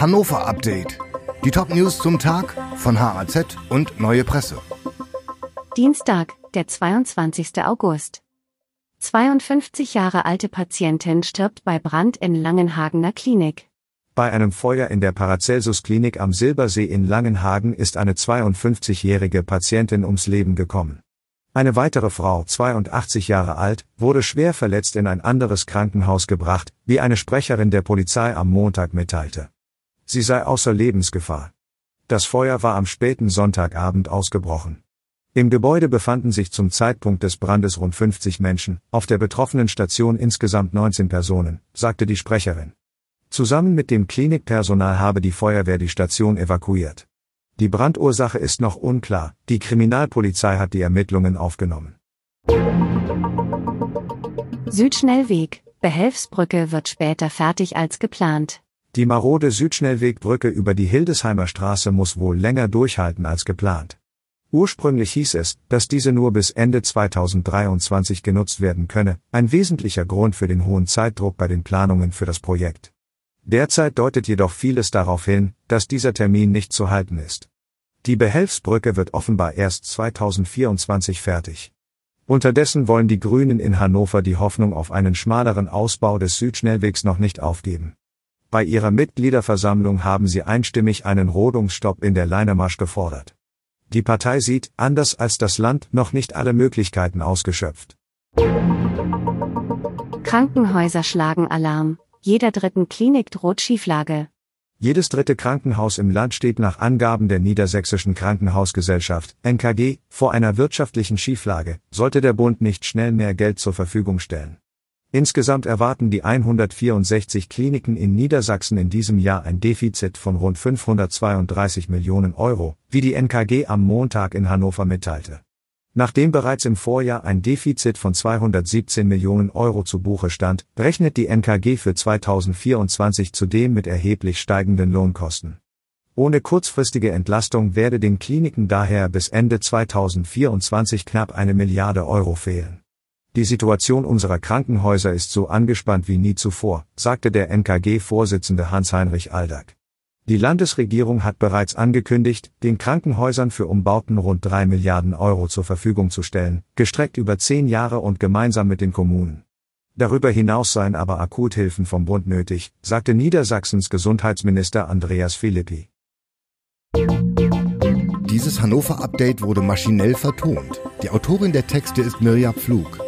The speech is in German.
Hannover Update. Die Top-News zum Tag von HAZ und Neue Presse. Dienstag, der 22. August. 52 Jahre alte Patientin stirbt bei Brand in Langenhagener Klinik. Bei einem Feuer in der Paracelsus Klinik am Silbersee in Langenhagen ist eine 52-jährige Patientin ums Leben gekommen. Eine weitere Frau, 82 Jahre alt, wurde schwer verletzt in ein anderes Krankenhaus gebracht, wie eine Sprecherin der Polizei am Montag mitteilte. Sie sei außer Lebensgefahr. Das Feuer war am späten Sonntagabend ausgebrochen. Im Gebäude befanden sich zum Zeitpunkt des Brandes rund 50 Menschen, auf der betroffenen Station insgesamt 19 Personen, sagte die Sprecherin. Zusammen mit dem Klinikpersonal habe die Feuerwehr die Station evakuiert. Die Brandursache ist noch unklar, die Kriminalpolizei hat die Ermittlungen aufgenommen. Südschnellweg, Behelfsbrücke wird später fertig als geplant. Die marode Südschnellwegbrücke über die Hildesheimer Straße muss wohl länger durchhalten als geplant. Ursprünglich hieß es, dass diese nur bis Ende 2023 genutzt werden könne, ein wesentlicher Grund für den hohen Zeitdruck bei den Planungen für das Projekt. Derzeit deutet jedoch vieles darauf hin, dass dieser Termin nicht zu halten ist. Die Behelfsbrücke wird offenbar erst 2024 fertig. Unterdessen wollen die Grünen in Hannover die Hoffnung auf einen schmaleren Ausbau des Südschnellwegs noch nicht aufgeben. Bei ihrer Mitgliederversammlung haben sie einstimmig einen Rodungsstopp in der Leinemarsch gefordert. Die Partei sieht, anders als das Land, noch nicht alle Möglichkeiten ausgeschöpft. Krankenhäuser schlagen Alarm. Jeder dritten Klinik droht Schieflage. Jedes dritte Krankenhaus im Land steht nach Angaben der Niedersächsischen Krankenhausgesellschaft, NKG, vor einer wirtschaftlichen Schieflage, sollte der Bund nicht schnell mehr Geld zur Verfügung stellen. Insgesamt erwarten die 164 Kliniken in Niedersachsen in diesem Jahr ein Defizit von rund 532 Millionen Euro, wie die NKG am Montag in Hannover mitteilte. Nachdem bereits im Vorjahr ein Defizit von 217 Millionen Euro zu Buche stand, rechnet die NKG für 2024 zudem mit erheblich steigenden Lohnkosten. Ohne kurzfristige Entlastung werde den Kliniken daher bis Ende 2024 knapp eine Milliarde Euro fehlen. Die Situation unserer Krankenhäuser ist so angespannt wie nie zuvor, sagte der NKG-Vorsitzende Hans-Heinrich Aldag. Die Landesregierung hat bereits angekündigt, den Krankenhäusern für Umbauten rund drei Milliarden Euro zur Verfügung zu stellen, gestreckt über zehn Jahre und gemeinsam mit den Kommunen. Darüber hinaus seien aber Akuthilfen vom Bund nötig, sagte Niedersachsens Gesundheitsminister Andreas Philippi. Dieses Hannover-Update wurde maschinell vertont. Die Autorin der Texte ist Mirja Pflug.